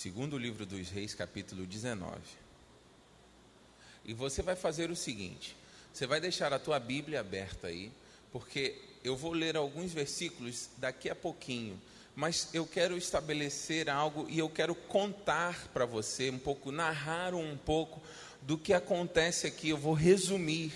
segundo livro dos Reis, capítulo 19. E você vai fazer o seguinte: você vai deixar a tua Bíblia aberta aí, porque eu vou ler alguns versículos daqui a pouquinho, mas eu quero estabelecer algo e eu quero contar para você um pouco, narrar um pouco do que acontece aqui. Eu vou resumir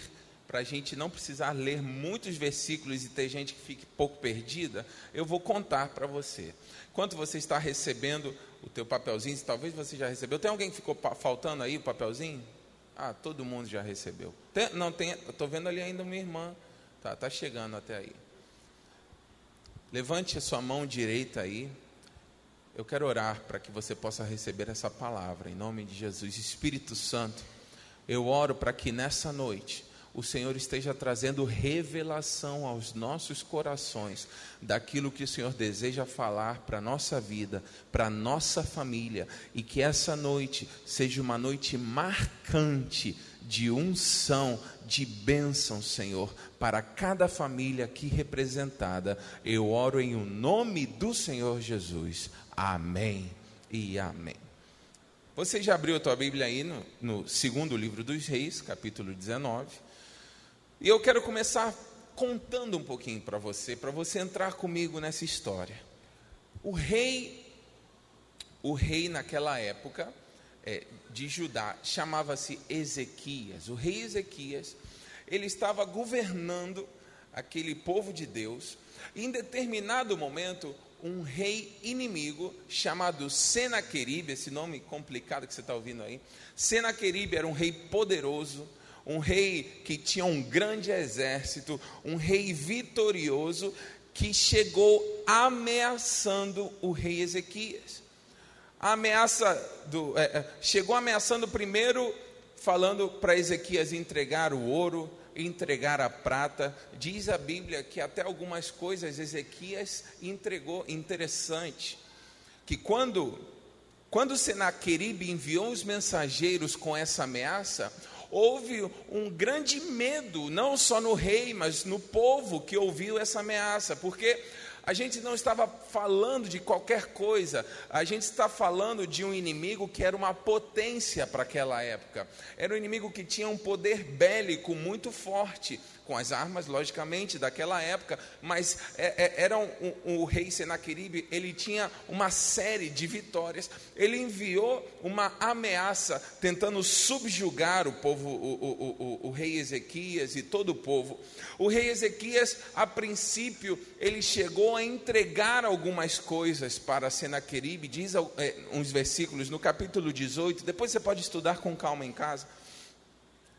para a gente não precisar ler muitos versículos e ter gente que fique pouco perdida. Eu vou contar para você. Enquanto você está recebendo o teu papelzinho, talvez você já recebeu. Tem alguém que ficou faltando aí o papelzinho? Ah, todo mundo já recebeu. Tem, não tem, estou vendo ali ainda minha irmã. Tá, tá chegando até aí. Levante a sua mão direita aí. Eu quero orar para que você possa receber essa palavra em nome de Jesus. Espírito Santo, eu oro para que nessa noite o Senhor esteja trazendo revelação aos nossos corações daquilo que o Senhor deseja falar para a nossa vida, para a nossa família, e que essa noite seja uma noite marcante de unção, de bênção, Senhor, para cada família aqui representada. Eu oro em o nome do Senhor Jesus. Amém e amém. Você já abriu a tua Bíblia aí no, no segundo livro dos Reis, capítulo 19. E eu quero começar contando um pouquinho para você, para você entrar comigo nessa história. O rei, o rei naquela época é, de Judá chamava-se Ezequias. O rei Ezequias, ele estava governando aquele povo de Deus. E em determinado momento, um rei inimigo chamado Senaqueribe, esse nome complicado que você está ouvindo aí. Senaqueribe era um rei poderoso um rei que tinha um grande exército, um rei vitorioso que chegou ameaçando o rei Ezequias. A ameaça do, é, é chegou ameaçando primeiro falando para Ezequias entregar o ouro, entregar a prata. Diz a Bíblia que até algumas coisas Ezequias entregou interessante, que quando quando Senaqueribe enviou os mensageiros com essa ameaça, houve um grande medo, não só no rei, mas no povo que ouviu essa ameaça, porque a gente não estava falando de qualquer coisa, a gente está falando de um inimigo que era uma potência para aquela época, era um inimigo que tinha um poder bélico muito forte, com as armas, logicamente, daquela época, mas é, é, era um, um, o rei Senaqueribe, ele tinha uma série de vitórias, ele enviou uma ameaça tentando subjugar o povo, o, o, o, o rei Ezequias e todo o povo. O rei Ezequias, a princípio, ele chegou a entregar algumas coisas para Senaqueribe, diz é, uns versículos no capítulo 18, depois você pode estudar com calma em casa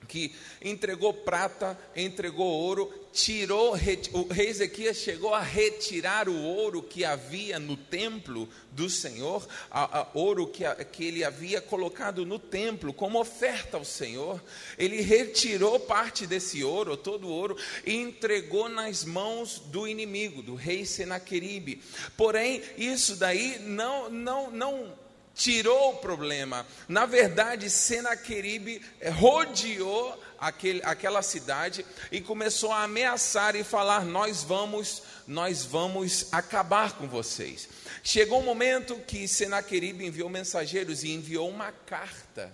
que entregou prata, entregou ouro, tirou, o rei Ezequias chegou a retirar o ouro que havia no templo do Senhor, a, a ouro que, a, que ele havia colocado no templo como oferta ao Senhor. Ele retirou parte desse ouro, todo o ouro, e entregou nas mãos do inimigo, do rei Senaqueribe. Porém, isso daí não, não, não tirou o problema. Na verdade, Senaqueribe eh, rodeou aquele, aquela cidade e começou a ameaçar e falar: Nós vamos, nós vamos acabar com vocês. Chegou um momento que Senaqueribe enviou mensageiros e enviou uma carta,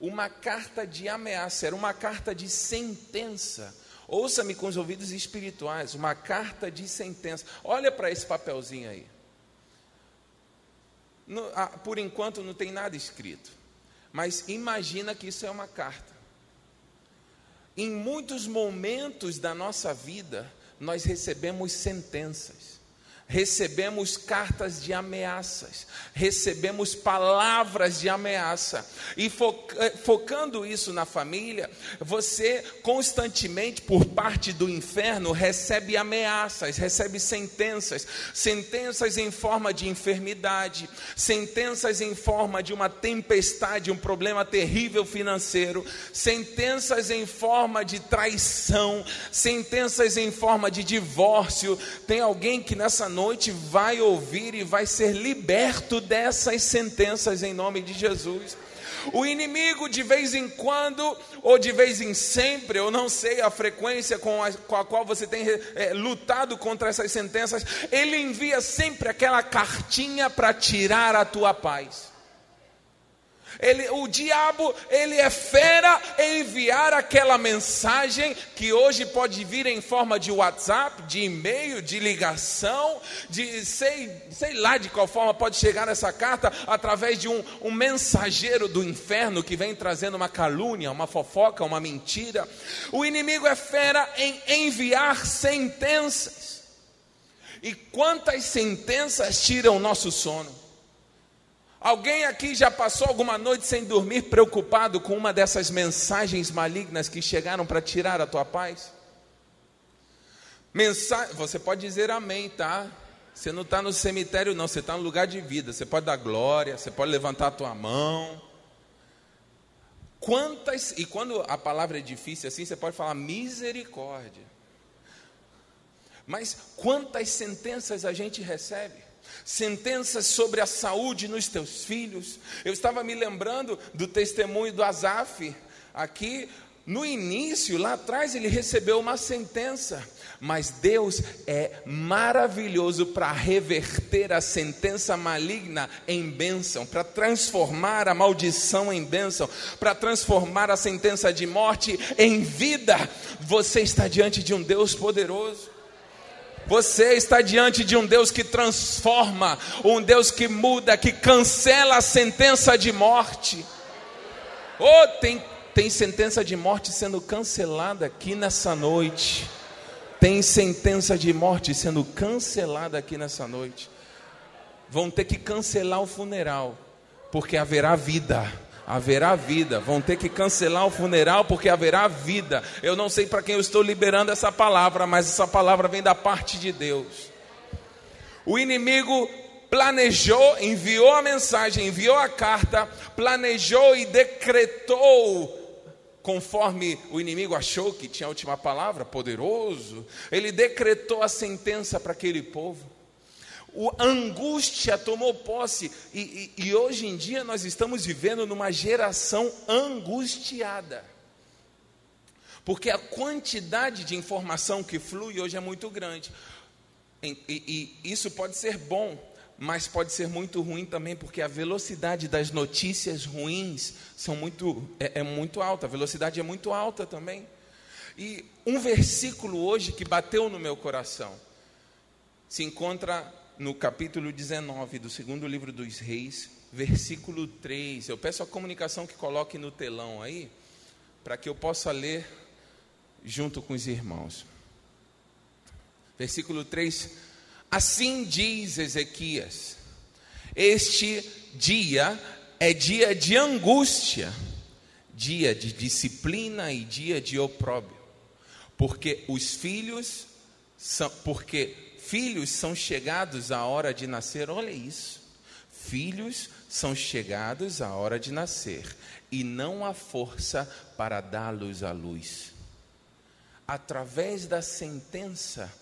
uma carta de ameaça, era uma carta de sentença. Ouça-me com os ouvidos espirituais, uma carta de sentença. Olha para esse papelzinho aí. No, ah, por enquanto não tem nada escrito. Mas imagina que isso é uma carta. Em muitos momentos da nossa vida, nós recebemos sentenças recebemos cartas de ameaças, recebemos palavras de ameaça, e eh, focando isso na família, você constantemente, por parte do inferno, recebe ameaças, recebe sentenças, sentenças em forma de enfermidade, sentenças em forma de uma tempestade, um problema terrível financeiro, sentenças em forma de traição, sentenças em forma de divórcio. Tem alguém que nessa noite vai ouvir e vai ser liberto dessas sentenças em nome de Jesus. O inimigo, de vez em quando, ou de vez em sempre, eu não sei a frequência com a, com a qual você tem é, lutado contra essas sentenças, ele envia sempre aquela cartinha para tirar a tua paz. Ele, o diabo, ele é fera em enviar aquela mensagem que hoje pode vir em forma de WhatsApp, de e-mail, de ligação, de sei, sei lá de qual forma pode chegar essa carta através de um, um mensageiro do inferno que vem trazendo uma calúnia, uma fofoca, uma mentira. O inimigo é fera em enviar sentenças. E quantas sentenças tiram o nosso sono? Alguém aqui já passou alguma noite sem dormir, preocupado com uma dessas mensagens malignas que chegaram para tirar a tua paz? Mensa... Você pode dizer amém, tá? Você não está no cemitério, não, você está no lugar de vida. Você pode dar glória, você pode levantar a tua mão. Quantas, e quando a palavra é difícil assim, você pode falar misericórdia. Mas quantas sentenças a gente recebe? Sentenças sobre a saúde nos teus filhos. Eu estava me lembrando do testemunho do Azaf, aqui no início, lá atrás, ele recebeu uma sentença, mas Deus é maravilhoso para reverter a sentença maligna em bênção, para transformar a maldição em bênção, para transformar a sentença de morte em vida. Você está diante de um Deus poderoso. Você está diante de um Deus que transforma, um Deus que muda, que cancela a sentença de morte. Oh, tem, tem sentença de morte sendo cancelada aqui nessa noite. Tem sentença de morte sendo cancelada aqui nessa noite. Vão ter que cancelar o funeral, porque haverá vida haverá vida. Vão ter que cancelar o funeral porque haverá vida. Eu não sei para quem eu estou liberando essa palavra, mas essa palavra vem da parte de Deus. O inimigo planejou, enviou a mensagem, enviou a carta, planejou e decretou conforme o inimigo achou que tinha a última palavra, poderoso, ele decretou a sentença para aquele povo o angústia tomou posse, e, e, e hoje em dia nós estamos vivendo numa geração angustiada, porque a quantidade de informação que flui hoje é muito grande, e, e, e isso pode ser bom, mas pode ser muito ruim também, porque a velocidade das notícias ruins são muito, é, é muito alta, a velocidade é muito alta também. E um versículo hoje que bateu no meu coração se encontra no capítulo 19 do segundo livro dos Reis, versículo 3. Eu peço a comunicação que coloque no telão aí, para que eu possa ler junto com os irmãos. Versículo 3: Assim diz Ezequias: Este dia é dia de angústia, dia de disciplina e dia de opróbrio, porque os filhos são, porque Filhos são chegados à hora de nascer, olha isso. Filhos são chegados à hora de nascer, e não há força para dá-los à luz. Através da sentença,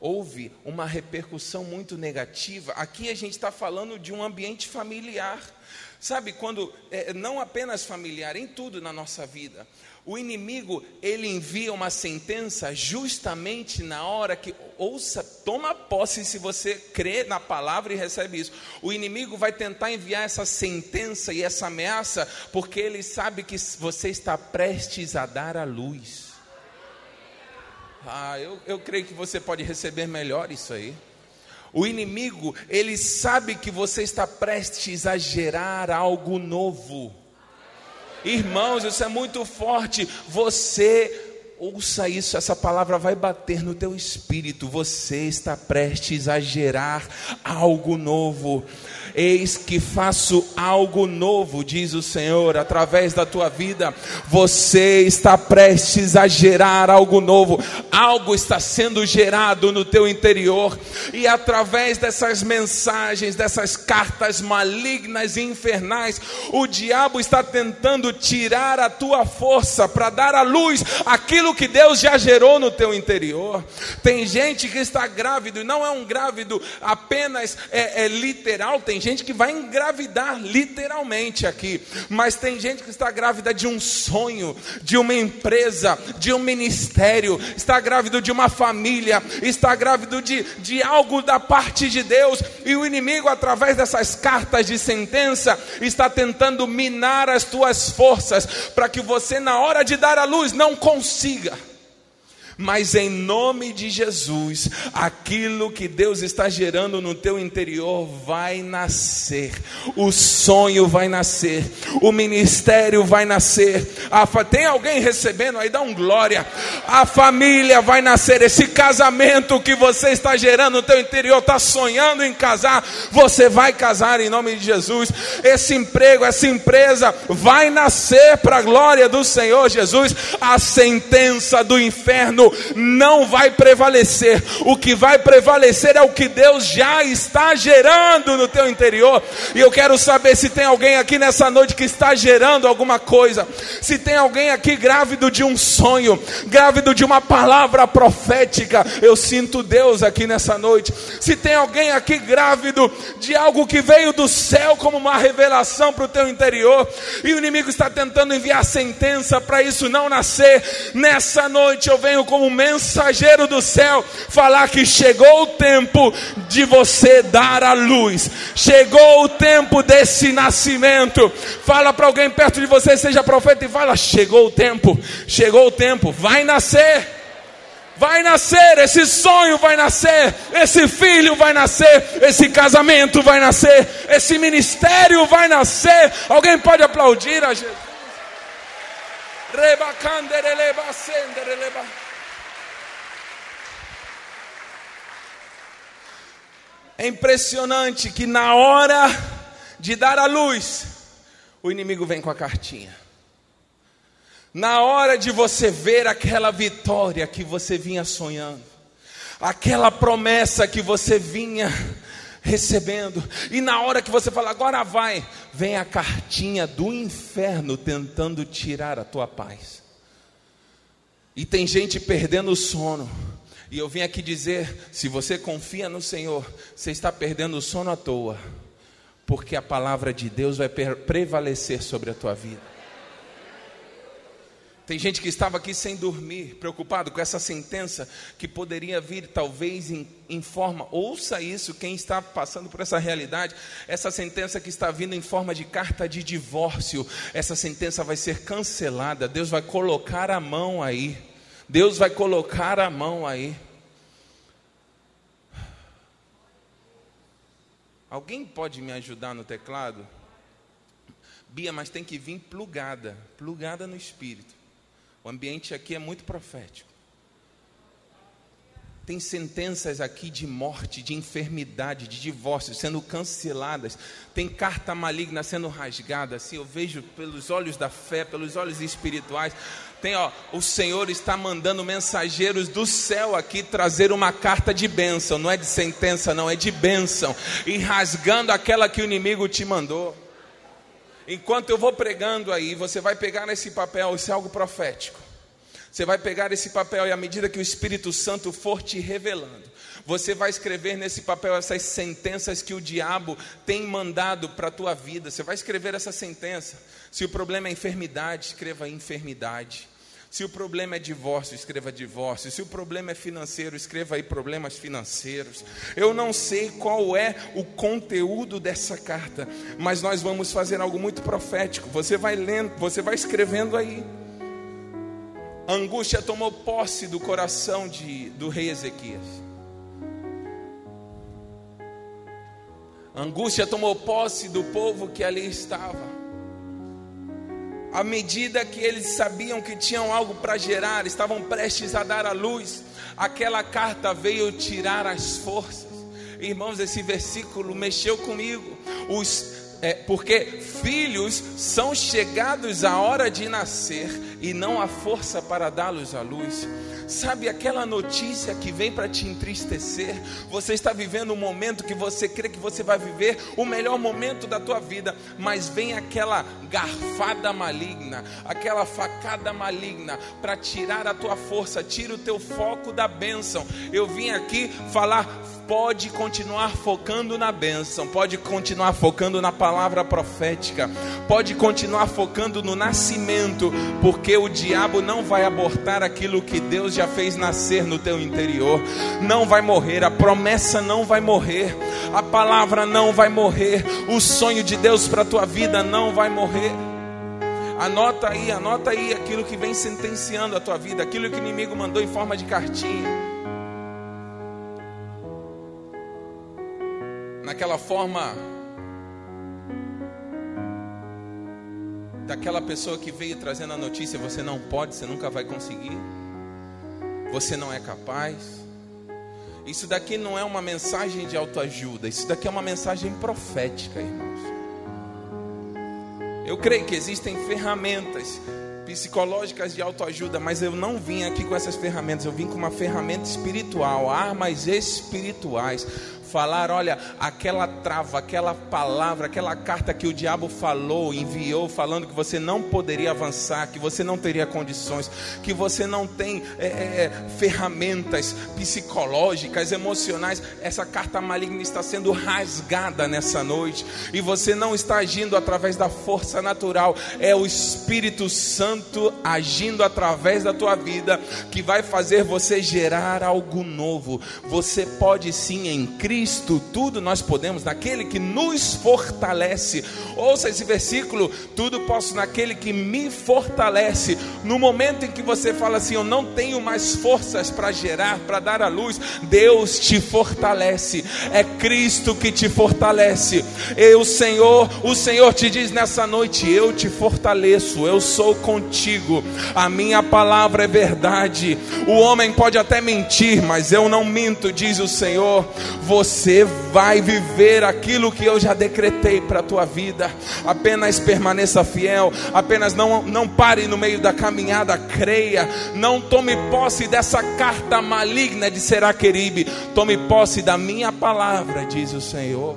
houve uma repercussão muito negativa. Aqui a gente está falando de um ambiente familiar. Sabe, quando, é, não apenas familiar, em tudo na nossa vida. O inimigo, ele envia uma sentença justamente na hora que, ouça, toma posse se você crê na palavra e recebe isso. O inimigo vai tentar enviar essa sentença e essa ameaça, porque ele sabe que você está prestes a dar a luz. Ah, eu, eu creio que você pode receber melhor isso aí. O inimigo, ele sabe que você está prestes a gerar algo novo. Irmãos, isso é muito forte. Você ouça isso, essa palavra vai bater no teu espírito. Você está prestes a gerar algo novo. Eis que faço algo novo, diz o Senhor, através da tua vida. Você está prestes a gerar algo novo. Algo está sendo gerado no teu interior. E através dessas mensagens, dessas cartas malignas e infernais, o diabo está tentando tirar a tua força para dar à luz aquilo que Deus já gerou no teu interior. Tem gente que está grávido e não é um grávido apenas é, é literal, tem gente que vai engravidar literalmente aqui, mas tem gente que está grávida de um sonho, de uma empresa, de um ministério, está grávido de uma família, está grávido de, de algo da parte de Deus, e o inimigo, através dessas cartas de sentença, está tentando minar as tuas forças, para que você, na hora de dar a luz, não consiga mas em nome de Jesus, aquilo que Deus está gerando no teu interior vai nascer, o sonho vai nascer, o ministério vai nascer. A, tem alguém recebendo aí? Dá um glória. A família vai nascer, esse casamento que você está gerando no teu interior, está sonhando em casar, você vai casar em nome de Jesus. Esse emprego, essa empresa vai nascer para a glória do Senhor Jesus. A sentença do inferno não vai prevalecer. O que vai prevalecer é o que Deus já está gerando no teu interior. E eu quero saber se tem alguém aqui nessa noite que está gerando alguma coisa. Se tem alguém aqui grávido de um sonho, grávido de uma palavra profética. Eu sinto Deus aqui nessa noite. Se tem alguém aqui grávido de algo que veio do céu como uma revelação para o teu interior, e o inimigo está tentando enviar sentença para isso não nascer, nessa noite eu venho como mensageiro do céu falar que chegou o tempo de você dar a luz, chegou o tempo desse nascimento. Fala para alguém perto de você, seja profeta, e fala: chegou o tempo, chegou o tempo, vai nascer vai nascer, esse sonho vai nascer, esse filho vai nascer, esse casamento vai nascer, esse ministério vai nascer. Alguém pode aplaudir a Jesus? É impressionante que na hora de dar a luz, o inimigo vem com a cartinha. Na hora de você ver aquela vitória que você vinha sonhando, aquela promessa que você vinha recebendo, e na hora que você fala, agora vai, vem a cartinha do inferno tentando tirar a tua paz. E tem gente perdendo o sono e eu vim aqui dizer: se você confia no Senhor, você está perdendo o sono à toa, porque a palavra de Deus vai prevalecer sobre a tua vida. Tem gente que estava aqui sem dormir, preocupado com essa sentença que poderia vir talvez em, em, forma, ouça isso, quem está passando por essa realidade, essa sentença que está vindo em forma de carta de divórcio, essa sentença vai ser cancelada, Deus vai colocar a mão aí. Deus vai colocar a mão aí. Alguém pode me ajudar no teclado? Bia, mas tem que vir plugada, plugada no espírito. O ambiente aqui é muito profético. Tem sentenças aqui de morte, de enfermidade, de divórcio sendo canceladas. Tem carta maligna sendo rasgada. Assim, eu vejo pelos olhos da fé, pelos olhos espirituais. Tem, ó, o Senhor está mandando mensageiros do céu aqui trazer uma carta de bênção, não é de sentença, não, é de bênção, e rasgando aquela que o inimigo te mandou. Enquanto eu vou pregando aí, você vai pegar nesse papel, isso é algo profético. Você vai pegar esse papel e à medida que o Espírito Santo for te revelando, você vai escrever nesse papel essas sentenças que o diabo tem mandado para a tua vida. Você vai escrever essa sentença. Se o problema é enfermidade, escreva enfermidade. Se o problema é divórcio, escreva divórcio. Se o problema é financeiro, escreva aí problemas financeiros. Eu não sei qual é o conteúdo dessa carta, mas nós vamos fazer algo muito profético. Você vai lendo, você vai escrevendo aí. A angústia tomou posse do coração de, do rei Ezequias. A angústia tomou posse do povo que ali estava à medida que eles sabiam que tinham algo para gerar, estavam prestes a dar a luz, aquela carta veio tirar as forças. Irmãos, esse versículo mexeu comigo. Os, é, porque filhos são chegados à hora de nascer e não há força para dá-los à luz. Sabe aquela notícia que vem para te entristecer? Você está vivendo um momento que você crê que você vai viver o melhor momento da tua vida, mas vem aquela garfada maligna, aquela facada maligna para tirar a tua força, tira o teu foco da bênção. Eu vim aqui falar pode continuar focando na bênção, pode continuar focando na palavra profética, pode continuar focando no nascimento, porque o diabo não vai abortar aquilo que Deus já fez nascer no teu interior, não vai morrer, a promessa não vai morrer, a palavra não vai morrer, o sonho de Deus para a tua vida não vai morrer. Anota aí, anota aí aquilo que vem sentenciando a tua vida, aquilo que o inimigo mandou em forma de cartinha. naquela forma daquela pessoa que veio trazendo a notícia: você não pode, você nunca vai conseguir, você não é capaz. Isso daqui não é uma mensagem de autoajuda, isso daqui é uma mensagem profética, irmãos. Eu creio que existem ferramentas psicológicas de autoajuda, mas eu não vim aqui com essas ferramentas, eu vim com uma ferramenta espiritual, armas espirituais falar: olha, aquela trava, aquela palavra, aquela carta que o diabo falou, enviou, falando que você não poderia avançar, que você não teria condições, que você não tem é, é, ferramentas psicológicas, emocionais. Essa carta maligna está sendo rasgada nessa noite e você não está agindo através da força natural, é o Espírito Santo agindo através da tua vida que vai fazer você gerar algo novo. Você pode sim em Cristo Cristo tudo nós podemos, naquele que nos fortalece. Ouça esse versículo: tudo posso naquele que me fortalece. No momento em que você fala assim, eu não tenho mais forças para gerar, para dar a luz, Deus te fortalece. É Cristo que te fortalece. E o Senhor, o Senhor te diz nessa noite: eu te fortaleço, eu sou contigo. A minha palavra é verdade. O homem pode até mentir, mas eu não minto, diz o Senhor. Você você vai viver aquilo que eu já decretei para a tua vida. Apenas permaneça fiel, apenas não, não pare no meio da caminhada, creia. Não tome posse dessa carta maligna de Seraqueribe, tome posse da minha palavra, diz o Senhor.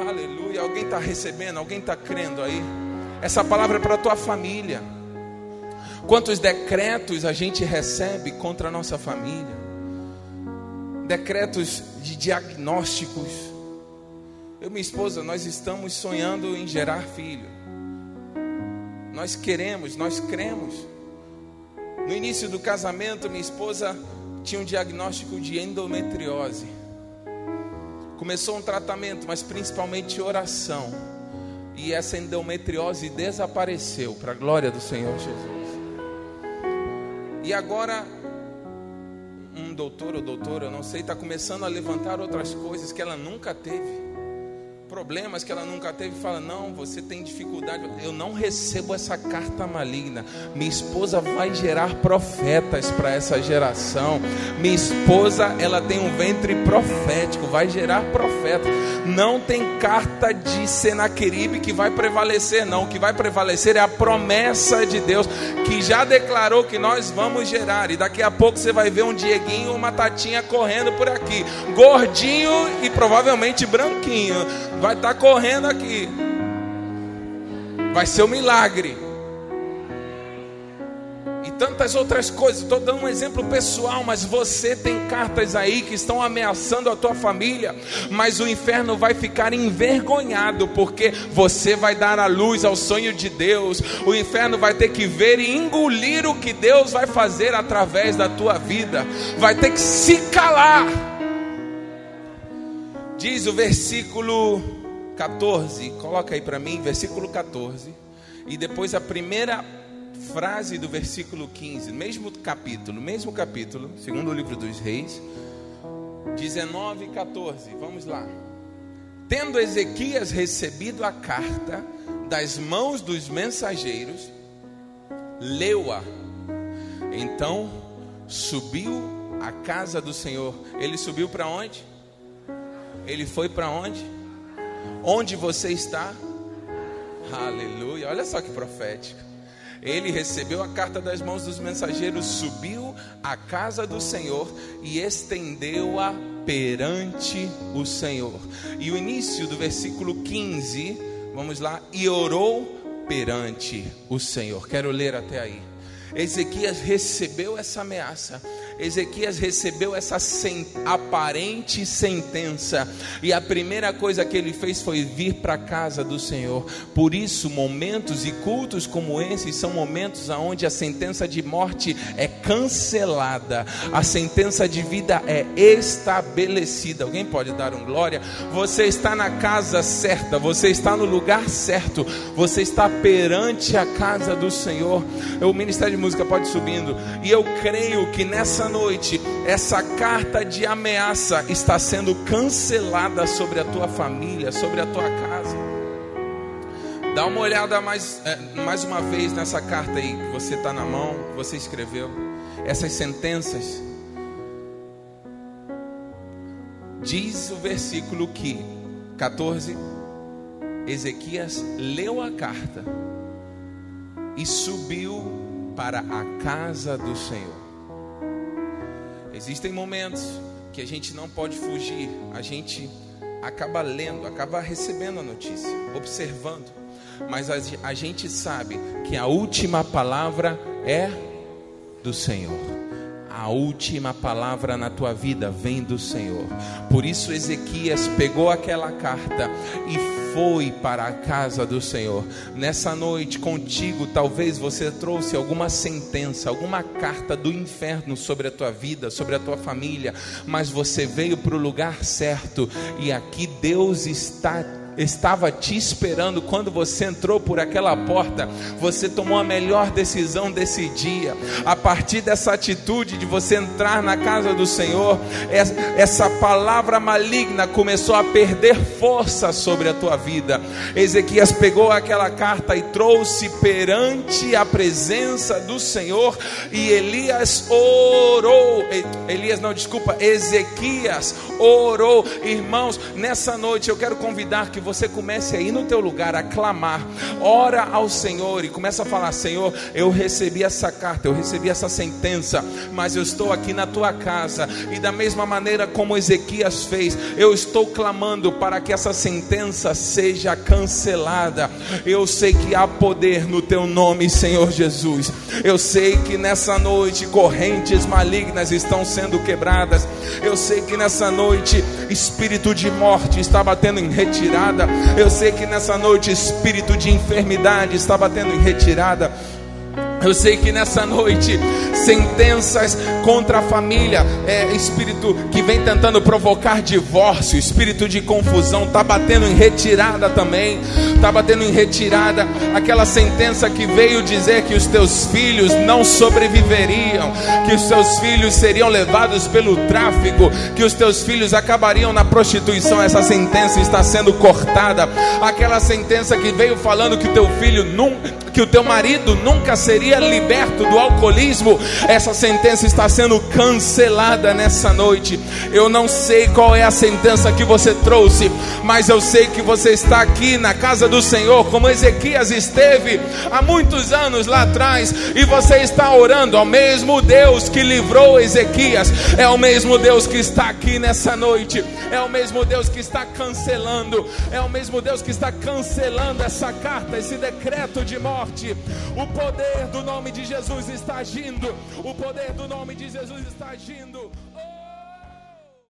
Aleluia. Alguém está recebendo, alguém está crendo aí? Essa palavra é para a tua família. Quantos decretos a gente recebe contra a nossa família? Decretos de diagnósticos. Eu e minha esposa, nós estamos sonhando em gerar filho. Nós queremos, nós cremos. No início do casamento, minha esposa tinha um diagnóstico de endometriose. Começou um tratamento, mas principalmente oração. E essa endometriose desapareceu, para a glória do Senhor Jesus. E agora um doutor ou doutora, eu não sei, está começando a levantar outras coisas que ela nunca teve problemas que ela nunca teve, fala: Não, você tem dificuldade. Eu não recebo essa carta maligna. Minha esposa vai gerar profetas para essa geração. Minha esposa, ela tem um ventre profético, vai gerar profetas. Não tem carta de Senaqueribe que vai prevalecer, não. O que vai prevalecer é a promessa de Deus, que já declarou que nós vamos gerar. E daqui a pouco você vai ver um Dieguinho, uma Tatinha correndo por aqui, gordinho e provavelmente branquinho vai estar tá correndo aqui. Vai ser um milagre. Tantas outras coisas. Estou dando um exemplo pessoal, mas você tem cartas aí que estão ameaçando a tua família. Mas o inferno vai ficar envergonhado, porque você vai dar a luz ao sonho de Deus. O inferno vai ter que ver e engolir o que Deus vai fazer através da tua vida. Vai ter que se calar. Diz o versículo 14, coloca aí para mim, versículo 14, e depois a primeira frase do versículo 15, mesmo capítulo, mesmo capítulo, segundo o livro dos Reis, 19 e 14, vamos lá. Tendo Ezequias recebido a carta das mãos dos mensageiros, leu-a. Então subiu à casa do Senhor. Ele subiu para onde? Ele foi para onde? Onde você está? Aleluia. Olha só que profético. Ele recebeu a carta das mãos dos mensageiros, subiu à casa do Senhor e estendeu-a perante o Senhor. E o início do versículo 15, vamos lá, e orou perante o Senhor. Quero ler até aí. Ezequias recebeu essa ameaça Ezequias recebeu essa sen aparente sentença, e a primeira coisa que ele fez foi vir para a casa do Senhor. Por isso, momentos e cultos como esses são momentos onde a sentença de morte é cancelada, a sentença de vida é estabelecida. Alguém pode dar um glória? Você está na casa certa, você está no lugar certo, você está perante a casa do Senhor. O Ministério de Música pode subindo, e eu creio que nessa noite, essa carta de ameaça está sendo cancelada sobre a tua família, sobre a tua casa. Dá uma olhada mais, é, mais uma vez nessa carta aí que você está na mão, que você escreveu. Essas sentenças. Diz o versículo que 14 Ezequias leu a carta e subiu para a casa do Senhor. Existem momentos que a gente não pode fugir, a gente acaba lendo, acaba recebendo a notícia, observando, mas a, gente sabe que a última palavra é do Senhor. A última palavra na tua vida vem do Senhor. Por isso Ezequias pegou aquela carta e foi para a casa do Senhor. Nessa noite, contigo, talvez você trouxe alguma sentença, alguma carta do inferno sobre a tua vida, sobre a tua família, mas você veio para o lugar certo e aqui Deus está estava te esperando quando você entrou por aquela porta. Você tomou a melhor decisão desse dia. A partir dessa atitude de você entrar na casa do Senhor, essa palavra maligna começou a perder força sobre a tua vida. Ezequias pegou aquela carta e trouxe perante a presença do Senhor e Elias orou. Elias não, desculpa, Ezequias orou. Irmãos, nessa noite eu quero convidar que comece aí no teu lugar a clamar, ora ao Senhor e começa a falar: Senhor, eu recebi essa carta, eu recebi essa sentença, mas eu estou aqui na tua casa, e da mesma maneira como Ezequias fez, eu estou clamando para que essa sentença seja cancelada. Eu sei que há poder no teu nome, Senhor Jesus. Eu sei que nessa noite correntes malignas estão sendo quebradas. Eu sei que nessa noite espírito de morte está batendo em retirada eu sei que nessa noite espírito de enfermidade está batendo em retirada. Eu sei que nessa noite, sentenças contra a família, é espírito que vem tentando provocar divórcio, espírito de confusão, está batendo em retirada também, está batendo em retirada aquela sentença que veio dizer que os teus filhos não sobreviveriam, que os teus filhos seriam levados pelo tráfico, que os teus filhos acabariam na prostituição. Essa sentença está sendo cortada, aquela sentença que veio falando que o teu filho nunca que o teu marido nunca seria liberto do alcoolismo, essa sentença está sendo cancelada nessa noite. Eu não sei qual é a sentença que você trouxe, mas eu sei que você está aqui na casa do Senhor, como Ezequias esteve há muitos anos lá atrás, e você está orando ao mesmo Deus que livrou Ezequias, é o mesmo Deus que está aqui nessa noite, é o mesmo Deus que está cancelando, é o mesmo Deus que está cancelando essa carta, esse decreto de morte. O poder do nome de Jesus está agindo. O poder do nome de Jesus está agindo.